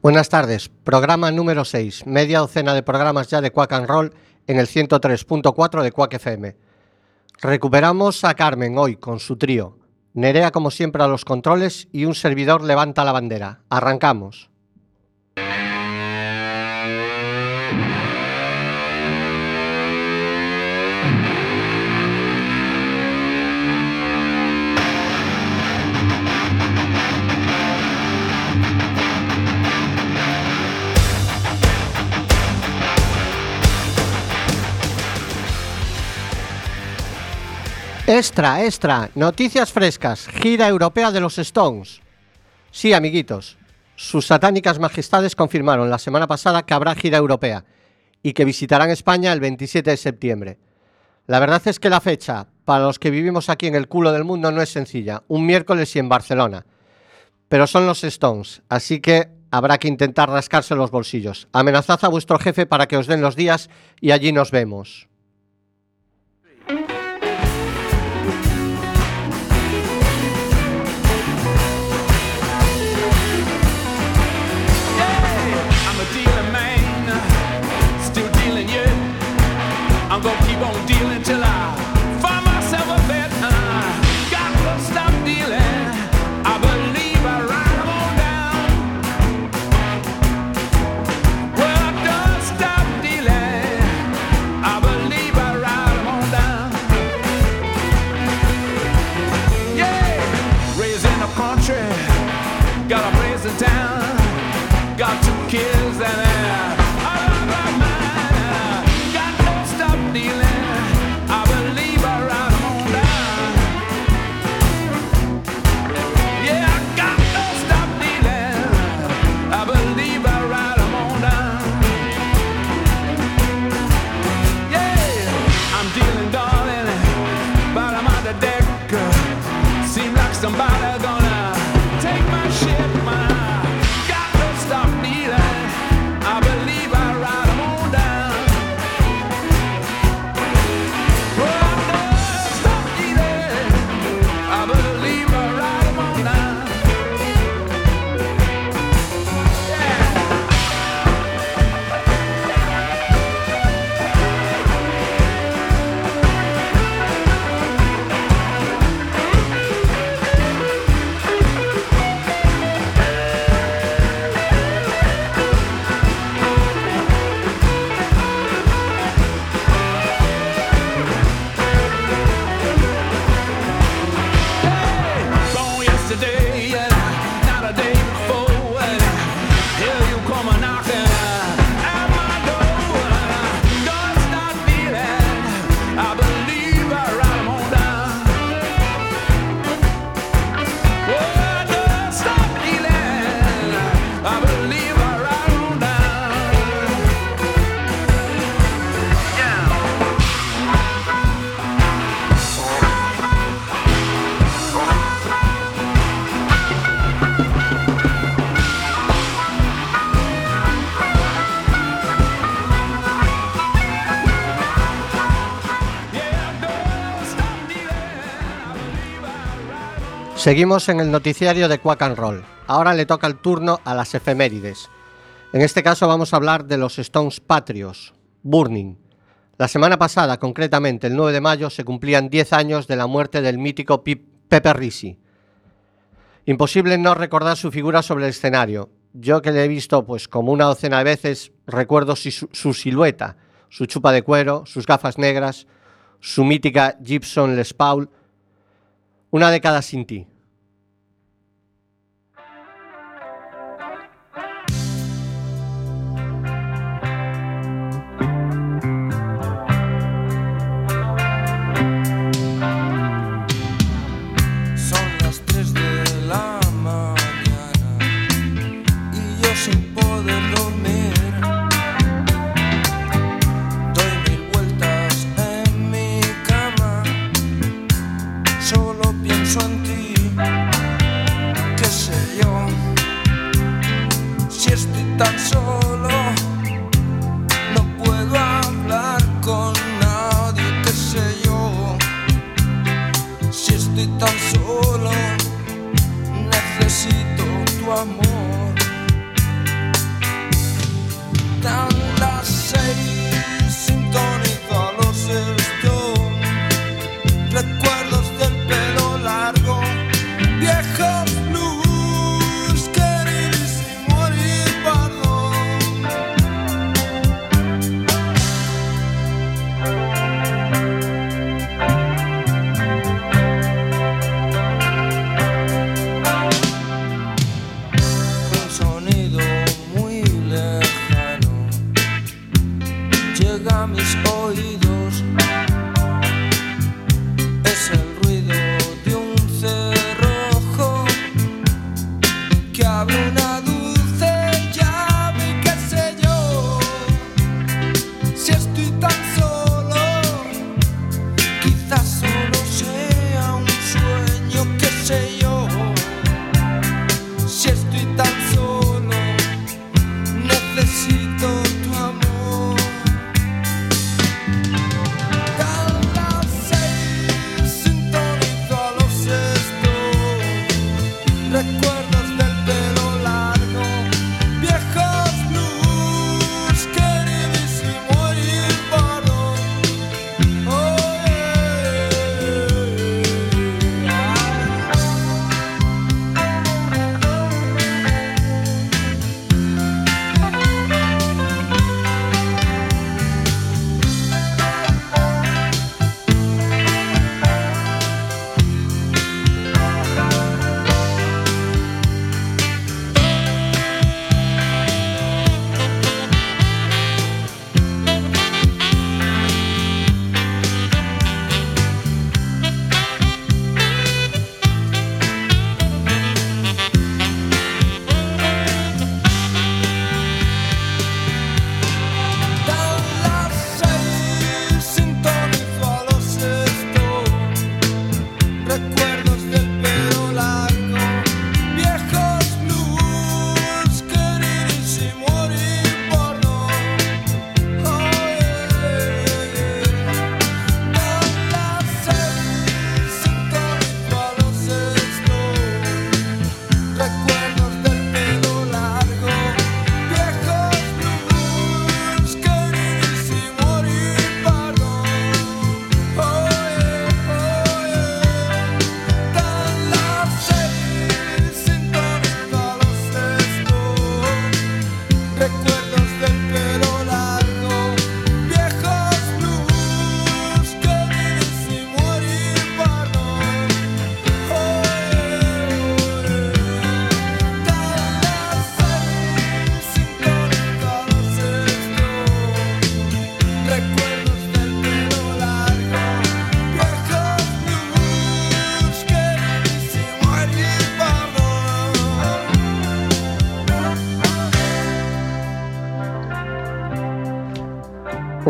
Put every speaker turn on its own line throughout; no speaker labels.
Buenas tardes, programa número 6, media docena de programas ya de Quack and Roll en el 103.4 de Quack FM. Recuperamos a Carmen hoy con su trío. Nerea como siempre a los controles y un servidor levanta la bandera. Arrancamos. Extra, extra, noticias frescas, gira europea de los Stones. Sí, amiguitos, sus satánicas majestades confirmaron la semana pasada que habrá gira europea y que visitarán España el 27 de septiembre. La verdad es que la fecha, para los que vivimos aquí en el culo del mundo, no es sencilla, un miércoles y en Barcelona. Pero son los Stones, así que habrá que intentar rascarse los bolsillos. Amenazad a vuestro jefe para que os den los días y allí nos vemos.
A place in town. Got two kids and uh, I
Seguimos en el noticiario de Quack and Roll. Ahora le toca el turno a las efemérides. En este caso vamos a hablar de los Stones patrios, Burning. La semana pasada, concretamente el 9 de mayo, se cumplían 10 años de la muerte del mítico Pepe Risi. Imposible no recordar su figura sobre el escenario. Yo que le he visto pues como una docena de veces, recuerdo su, su silueta, su chupa de cuero, sus gafas negras, su mítica Gibson Les Paul, una década sin ti.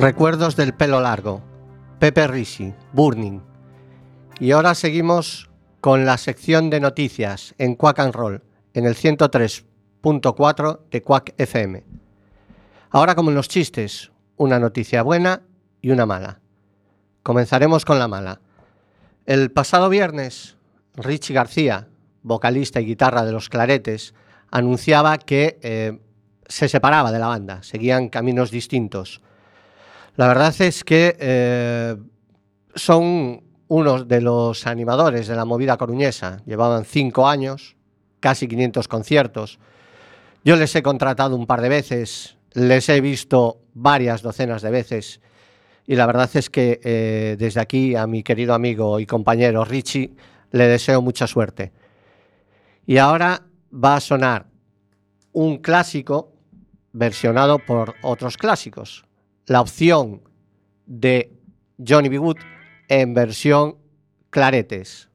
Recuerdos del pelo largo.
Pepe Risi, Burning. Y ahora seguimos con la sección de noticias en Quack and Roll, en el 103.4 de Quack FM. Ahora como en los chistes, una noticia buena y una mala. Comenzaremos con la mala. El pasado viernes, Richie García, vocalista y guitarra de Los Claretes, anunciaba que eh, se separaba de la banda, seguían caminos distintos. La verdad es que eh, son unos de los animadores de la movida coruñesa. Llevaban cinco años, casi 500 conciertos. Yo les he contratado un par de veces, les he visto varias docenas de veces y la verdad es que eh, desde aquí a mi querido amigo y compañero Richie le deseo mucha suerte. Y ahora va a sonar un clásico versionado por otros clásicos. La opción de Johnny B. Wood en versión claretes.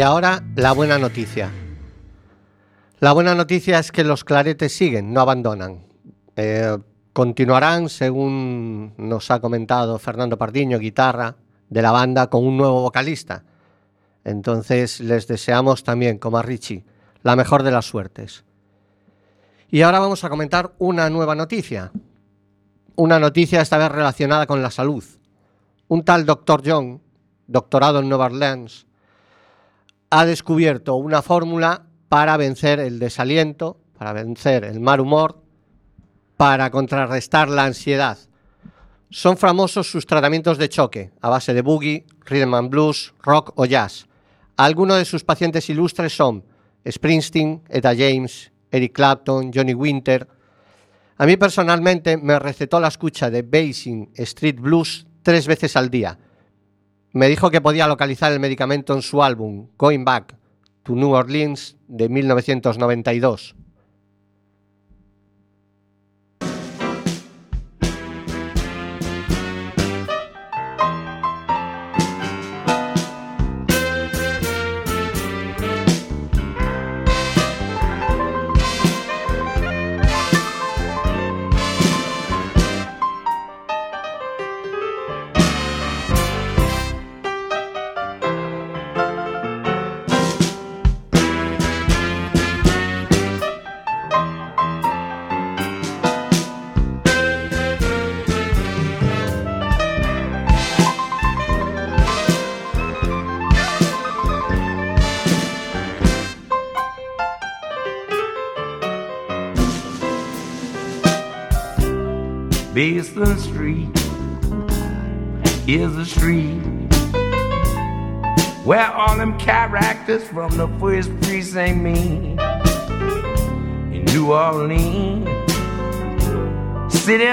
Y
ahora la buena noticia. La buena noticia es que los claretes siguen, no abandonan. Eh, continuarán, según nos ha comentado Fernando Pardiño, guitarra de la banda, con un nuevo vocalista. Entonces les deseamos también, como a Richie, la mejor de las suertes. Y ahora vamos a comentar una nueva noticia. Una noticia esta vez relacionada con la salud. Un tal Dr. John, doctorado en Nueva Orleans, ha descubierto una fórmula para vencer el desaliento, para vencer el mal humor, para contrarrestar la ansiedad. Son famosos sus tratamientos de choque a base de boogie, rhythm and blues, rock o jazz. Algunos de sus pacientes ilustres son Springsteen, Etta James, Eric Clapton, Johnny Winter. A mí personalmente me recetó la escucha de Basing Street Blues tres veces al día. Me dijo que podía localizar el medicamento en su álbum Going Back to New Orleans de 1992.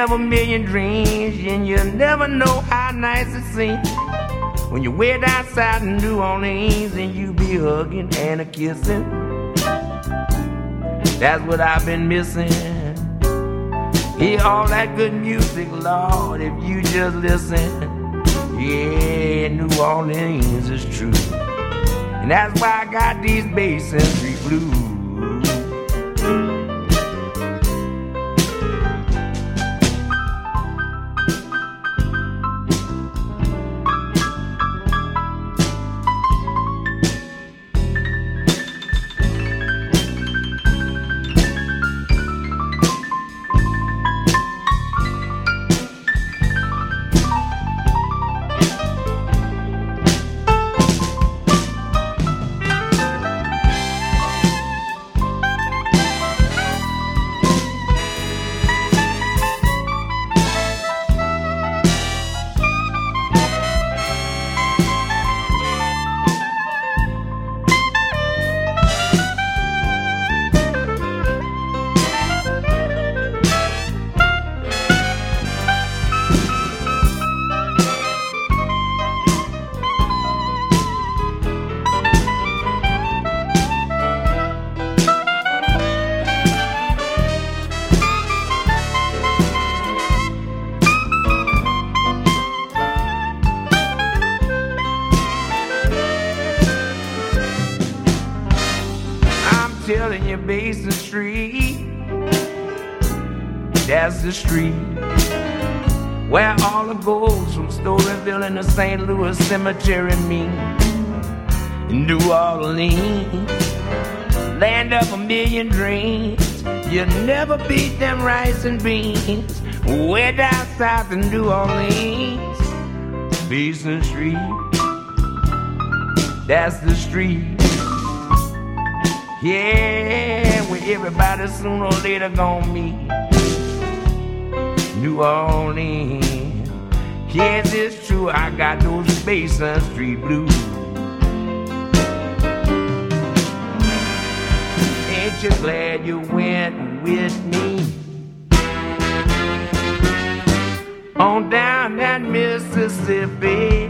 Of a million dreams, and you never know how nice it seems when you're way down south in New Orleans and you be hugging and a kissing. That's what I've been missing. Hear all that good music, Lord, if you just listen. Yeah, New Orleans is true. And that's why I got these Basin Street blues. The street where all the ghosts from Storyville and the St. Louis Cemetery meet. In New Orleans, land of a million dreams. You never beat them rice and beans. Way down south in New Orleans, Basin Street. That's the street. Yeah, where everybody sooner or later gonna meet. New Orleans. Yes, it's true, I got those Basin Street blues. Ain't you glad you went with me? on down that Mississippi.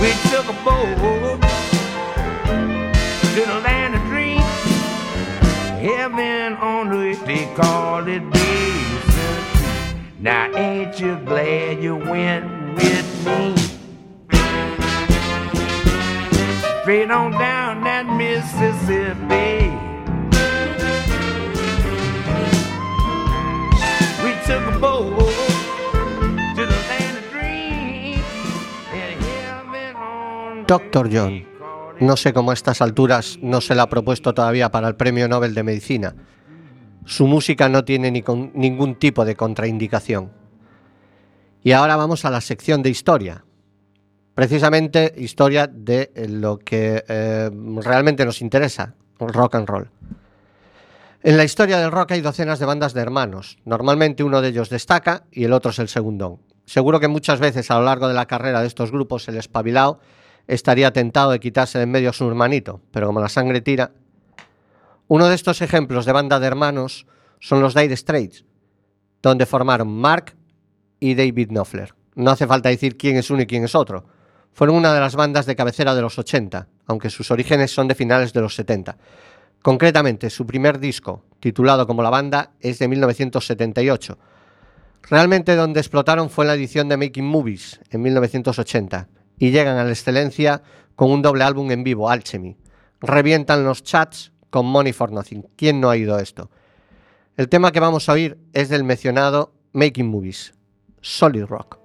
We took a boat to the. Heaven on earth, they called it decent. Now ain't you glad you went with me? Straight on down that Mississippi. We took a boat to the land of dreams. And heaven on
Dr. John. No sé cómo a estas alturas no se le ha propuesto todavía para el Premio Nobel de Medicina. Su música no tiene ni ningún tipo de contraindicación. Y ahora vamos a la sección de historia. Precisamente historia de eh, lo que eh, realmente nos interesa, rock and roll. En la historia del rock hay docenas de bandas de hermanos. Normalmente uno de ellos destaca y el otro es el segundón. Seguro que muchas veces a lo largo de la carrera de estos grupos el espabilado estaría tentado de quitarse de en medio a su hermanito, pero como la sangre tira. Uno de estos ejemplos de banda de hermanos son los Dire Straits, donde formaron Mark y David Knopfler. No hace falta decir quién es uno y quién es otro. Fueron una de las bandas de cabecera de los 80, aunque sus orígenes son de finales de los 70. Concretamente, su primer disco, titulado como la banda, es de 1978. Realmente donde explotaron fue en la edición de Making Movies en 1980 y llegan a la excelencia con un doble álbum en vivo, Alchemy. Revientan los chats con Money for Nothing. ¿Quién no ha oído esto? El tema que vamos a oír es del mencionado Making Movies, Solid Rock.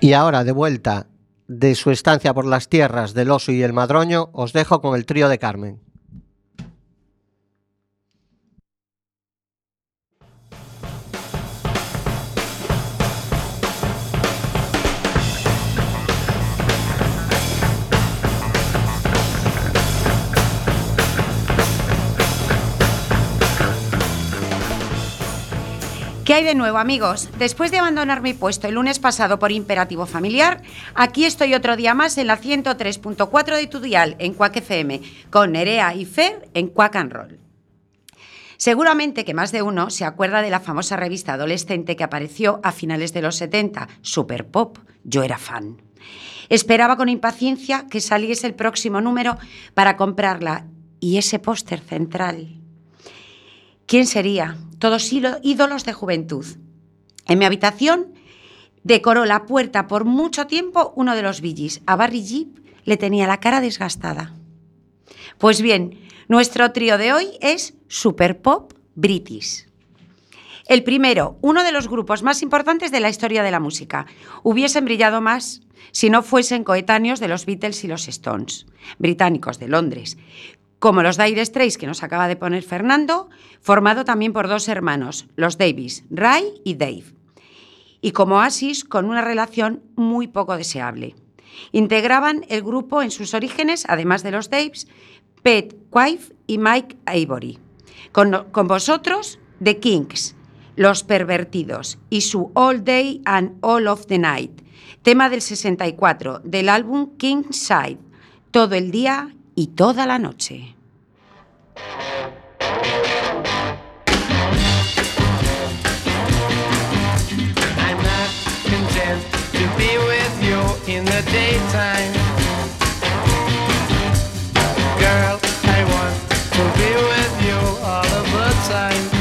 Y ahora, de vuelta de su estancia por las tierras del oso y el madroño, os dejo con el trío de Carmen.
De nuevo, amigos? Después de abandonar mi puesto el lunes pasado por imperativo familiar, aquí estoy otro día más en la 103.4 de tu dial, en Quack FM, con Nerea y Fer en Quack and Roll. Seguramente que más de uno se acuerda de la famosa revista adolescente que apareció a finales de los 70, Super Pop. Yo era fan. Esperaba con impaciencia que saliese el próximo número para comprarla y ese póster central. ¿Quién sería? Todos ídolos de juventud. En mi habitación decoró la puerta por mucho tiempo uno de los Billys. A Barry Jeep le tenía la cara desgastada. Pues bien, nuestro trío de hoy es Super Pop British. El primero, uno de los grupos más importantes de la historia de la música. Hubiesen brillado más si no fuesen coetáneos de los Beatles y los Stones, británicos de Londres, como los Dire Straits que nos acaba de poner Fernando, formado también por dos hermanos, los Davis, Ray y Dave, y como Oasis con una relación muy poco deseable. Integraban el grupo en sus orígenes, además de los Daves, Pete Quaife y Mike Avery. Con, vosotros, The Kings, Los Pervertidos y su All Day and All of the Night, tema del 64 del álbum King Side, todo el día y toda la noche.
Girl, I want to be with you all of the time.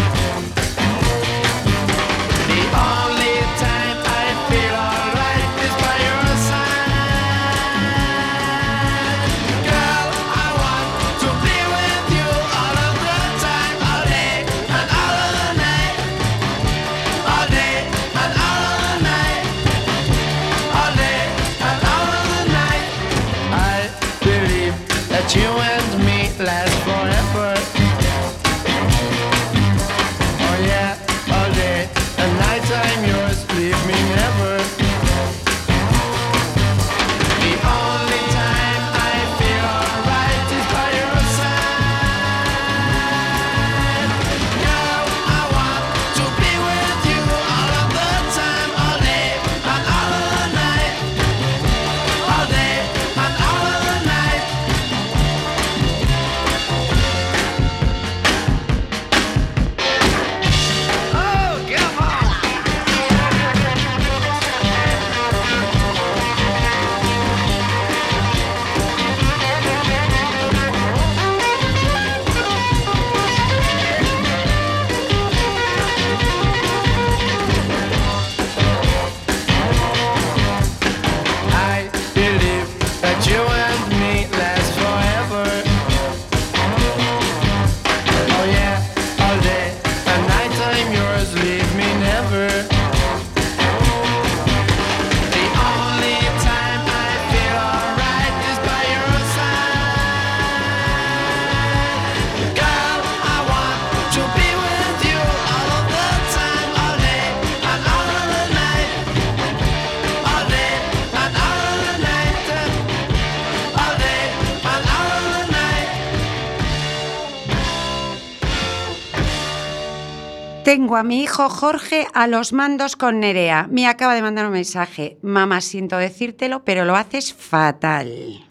A mi hijo Jorge a los mandos con Nerea. Me acaba de mandar un mensaje. Mamá, siento decírtelo, pero lo haces fatal.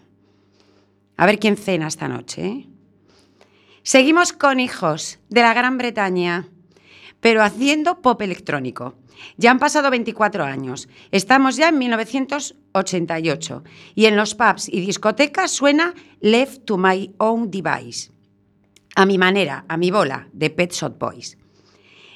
A ver quién cena esta noche. ¿eh? Seguimos con hijos de la Gran Bretaña, pero haciendo pop electrónico. Ya han pasado 24 años. Estamos ya en 1988 y en los pubs y discotecas suena Left to My Own Device. A mi manera, a mi bola, de Pet Shop Boys.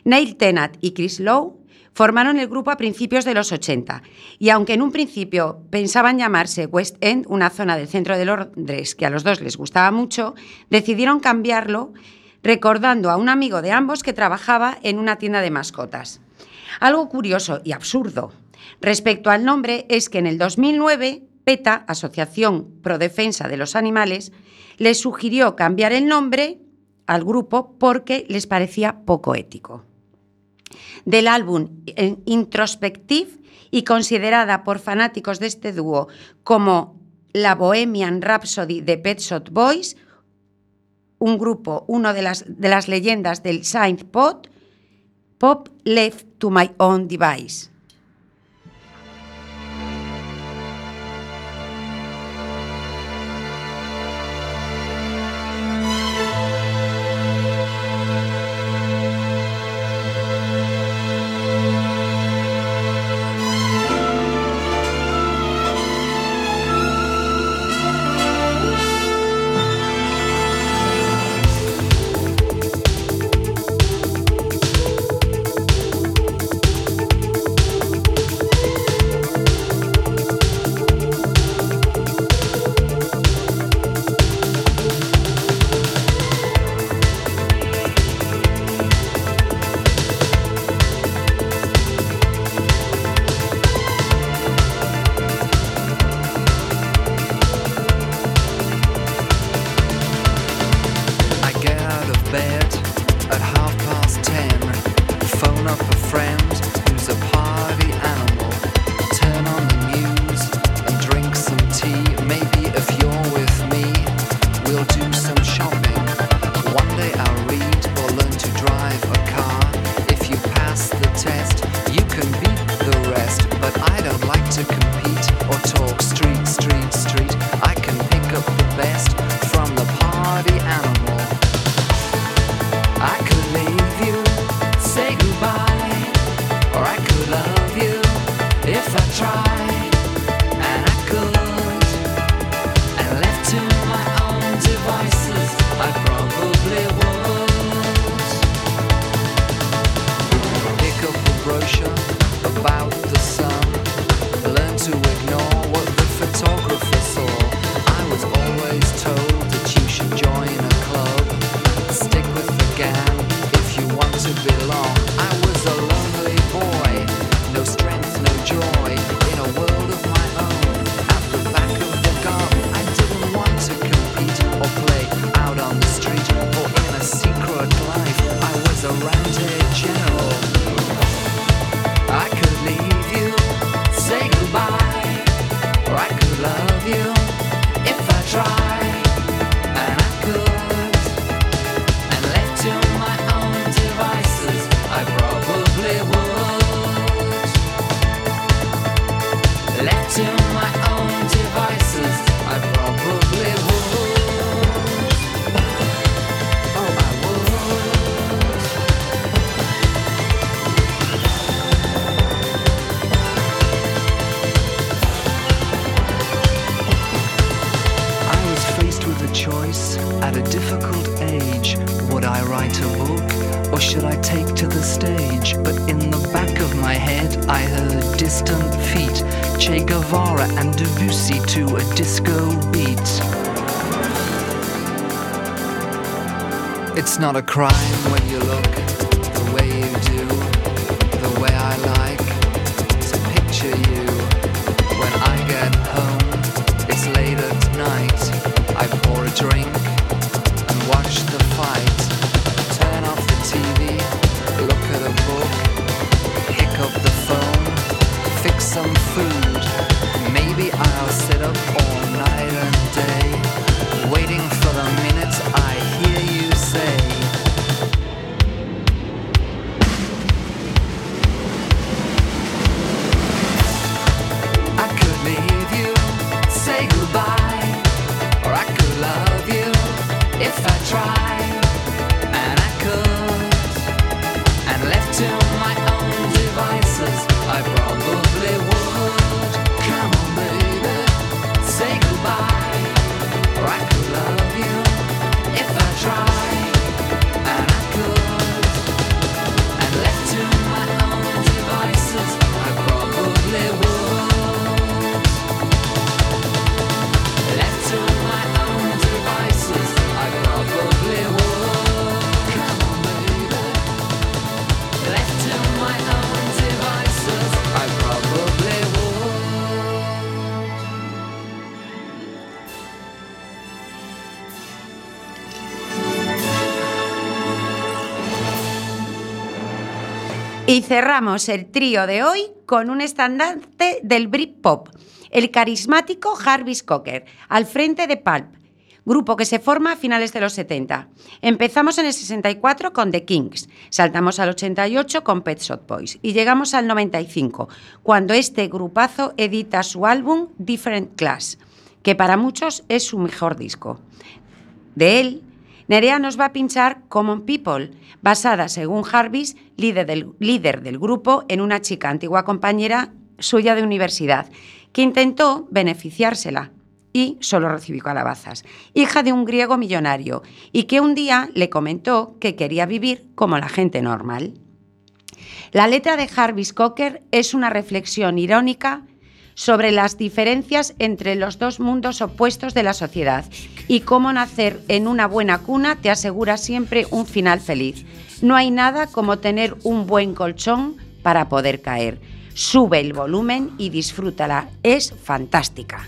Neil Tennant y Chris Lowe formaron el grupo a principios de los 80 y aunque en un principio pensaban llamarse West End, una zona del centro de Londres que a los dos les gustaba mucho, decidieron cambiarlo recordando a un amigo de ambos que trabajaba en una tienda de mascotas.
Algo curioso y absurdo respecto al nombre es que en el 2009 PETA, Asociación Pro Defensa de los Animales, les sugirió cambiar el nombre al grupo porque les parecía poco ético del álbum eh, Introspective y considerada por fanáticos de este dúo como la Bohemian Rhapsody de Pet Shop Boys, un grupo, una de las, de las leyendas del synth pop, Pop Left to My Own Device.
not a crime when you look
cerramos el trío de hoy con un estandarte del Britpop, el carismático Jarvis Cocker, al frente de Pulp, grupo que se forma a finales de los 70. Empezamos en el 64 con The Kings, saltamos al 88 con Pet Shop Boys y llegamos al 95, cuando este grupazo edita su álbum Different Class, que para muchos es su mejor disco. De él, Nerea nos va a pinchar Common People, basada, según Jarvis, líder del, grupo, en una chica antigua compañera suya de universidad, que intentó beneficiársela y solo recibió calabazas, hija de un griego millonario, y que un día le comentó que quería vivir como la gente normal. La letra de Jarvis Cocker es una reflexión irónica sobre las diferencias entre los dos mundos opuestos de la sociedad y cómo nacer en una buena cuna te asegura siempre un final feliz. No hay nada como tener un buen colchón para poder caer. Sube el volumen y disfrútala. Es fantástica.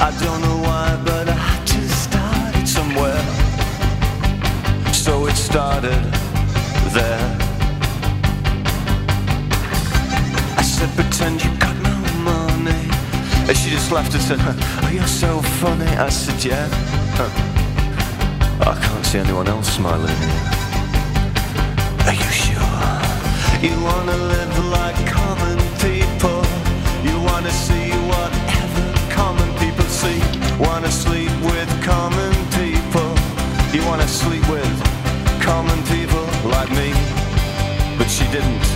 I don't know why, but I had to start it somewhere. So it started there. I said, pretend you got no money. And she just laughed and said, oh, you're so funny. I said, yeah. I can't see anyone else smiling. Are you sure? You wanna live like sleep with common people like me. But she didn't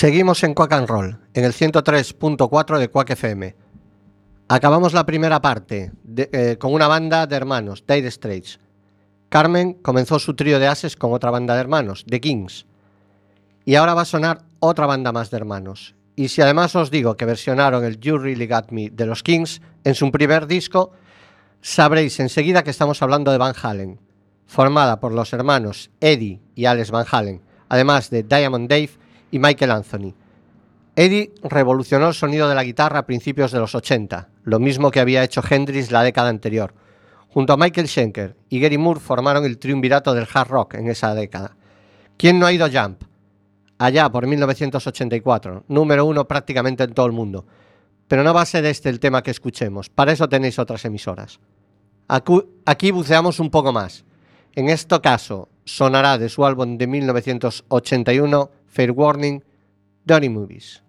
Seguimos en Quack and Roll, en el 103.4 de Quack FM. Acabamos la primera parte eh, con una banda de hermanos, Dire Straits. Carmen comenzó su trío de ases con otra banda de hermanos, The Kings. Y ahora va a sonar otra banda más de hermanos. Y si además os digo que versionaron el You Really Got Me de los Kings en su primer disco, sabréis enseguida que estamos hablando de Van Halen, formada por los hermanos Eddie y Alex Van Halen, además de Diamond Dave y Michael Anthony. Eddie revolucionó el sonido de la guitarra a principios de los 80, lo mismo que había hecho Hendrix la década anterior. Junto a Michael Schenker y Gary Moore formaron el triunvirato del hard rock en esa década. ¿Quién no ha ido a Jump? Allá por 1984, número uno prácticamente en todo el mundo. Pero no va a ser este el tema que escuchemos, para eso tenéis otras emisoras. Aquí buceamos un poco más. En este caso, sonará de su álbum de 1981, Fair Warning, Dirty Movies.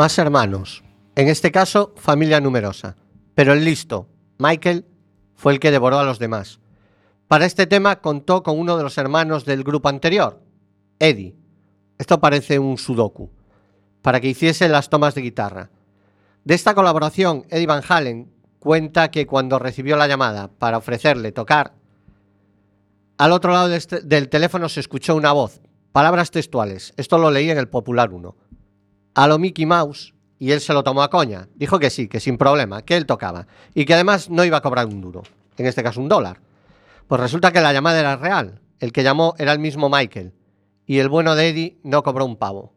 más hermanos, en este caso familia numerosa, pero el listo, Michael,
fue el que devoró a los demás. Para este tema contó con uno de los hermanos del grupo anterior, Eddie. Esto parece un sudoku, para que hiciese las tomas de guitarra. De esta colaboración, Eddie Van Halen cuenta que cuando recibió la llamada para ofrecerle tocar, al otro lado este, del teléfono se escuchó una voz, palabras textuales. Esto lo leí en el Popular 1 a lo Mickey Mouse y él se lo tomó a coña. Dijo que sí, que sin problema, que él tocaba y que además no iba a cobrar un duro, en este caso un dólar. Pues resulta que la llamada era real, el que llamó era el mismo Michael y el bueno de Eddie no cobró un pavo.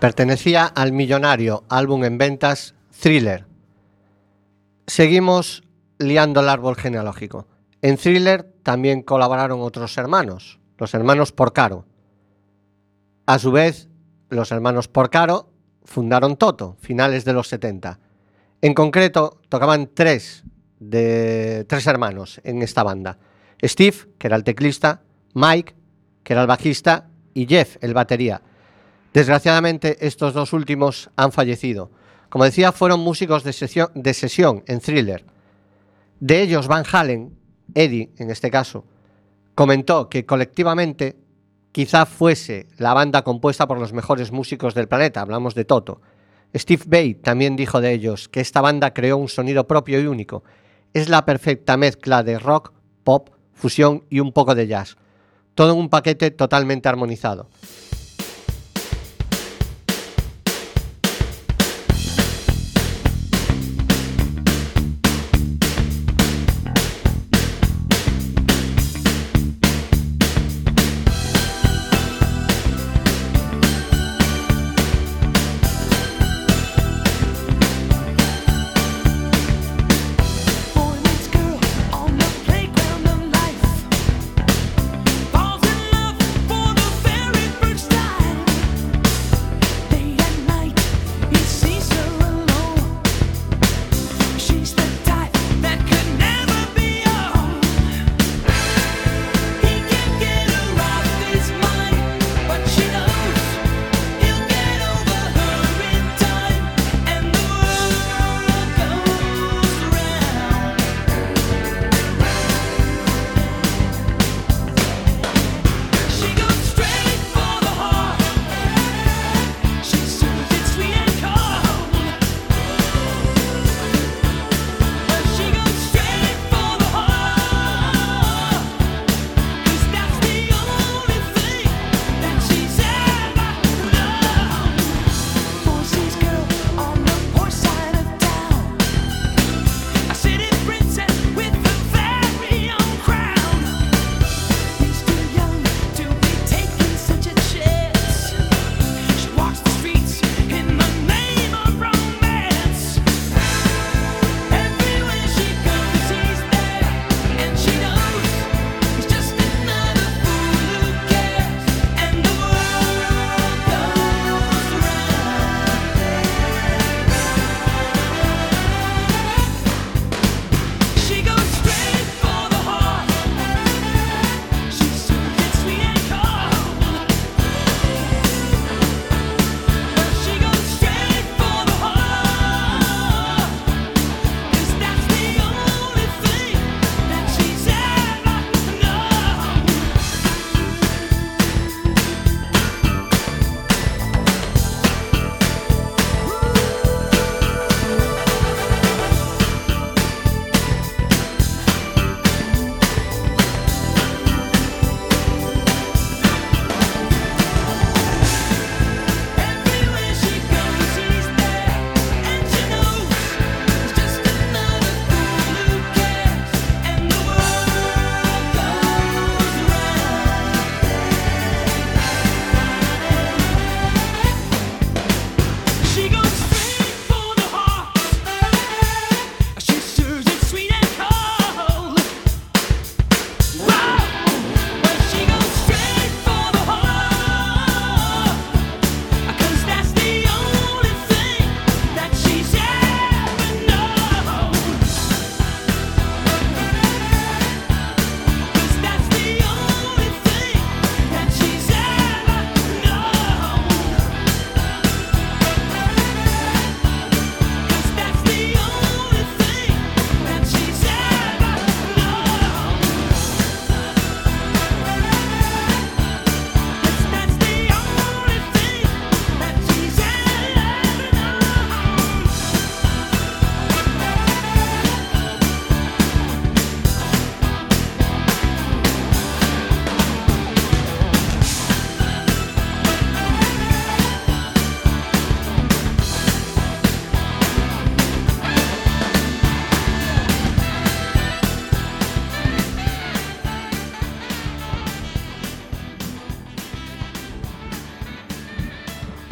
Pertenecía al millonario álbum en ventas Thriller. Seguimos liando el árbol genealógico. En Thriller también colaboraron otros hermanos, los hermanos Porcaro. A su vez, los hermanos Porcaro fundaron Toto, finales de los 70. En concreto, tocaban tres, de, tres hermanos en esta banda. Steve, que era el teclista, Mike, que era el bajista, y Jeff, el batería. Desgraciadamente, estos dos últimos han fallecido. Como decía, fueron músicos de sesión, en Thriller. De ellos, Van Halen, Eddie en este caso, comentó que colectivamente quizá fuese la banda compuesta por los mejores músicos del planeta, hablamos de Toto. Steve Bay también dijo de ellos que esta banda creó un sonido propio y único. Es la perfecta mezcla de rock, pop, fusión y un poco de jazz. Todo en un paquete totalmente armonizado.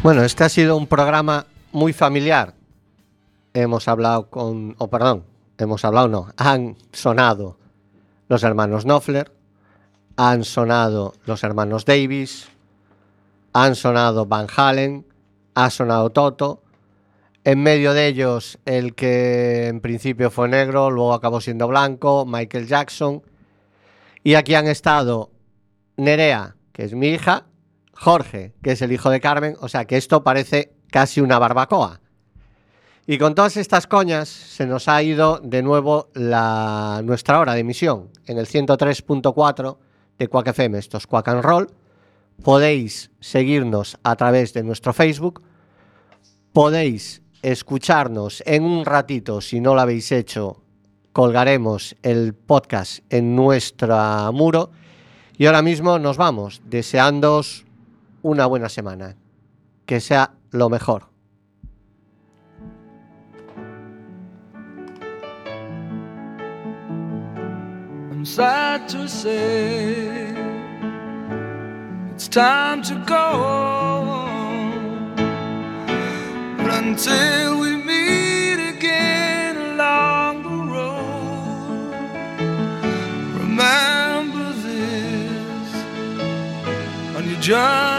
Bueno, este ha sido un programa muy familiar. Hemos hablado con, o perdón, hemos hablado no, han sonado los hermanos Knopfler, han sonado los hermanos Davis,
Han sonado Van Halen, ha sonado Toto. En medio de ellos, el que en principio fue negro, luego acabó siendo blanco, Michael Jackson. Y aquí han estado Nerea, que es mi hija, Jorge, que es el hijo de Carmen. O sea que esto parece casi una barbacoa. Y con todas estas coñas se nos ha ido de nuevo la, nuestra hora de emisión en el 103.4 de Quack FM, esto es Quack Roll. Podéis seguirnos a través de nuestro Facebook. Podéis escucharnos en un ratito, si no lo habéis hecho, colgaremos el podcast en nuestro muro. Y ahora mismo nos vamos, deseándoos una buena semana. Que sea lo mejor.
I'm sad to say it's time to go. But until we meet again along the road, remember this on your journey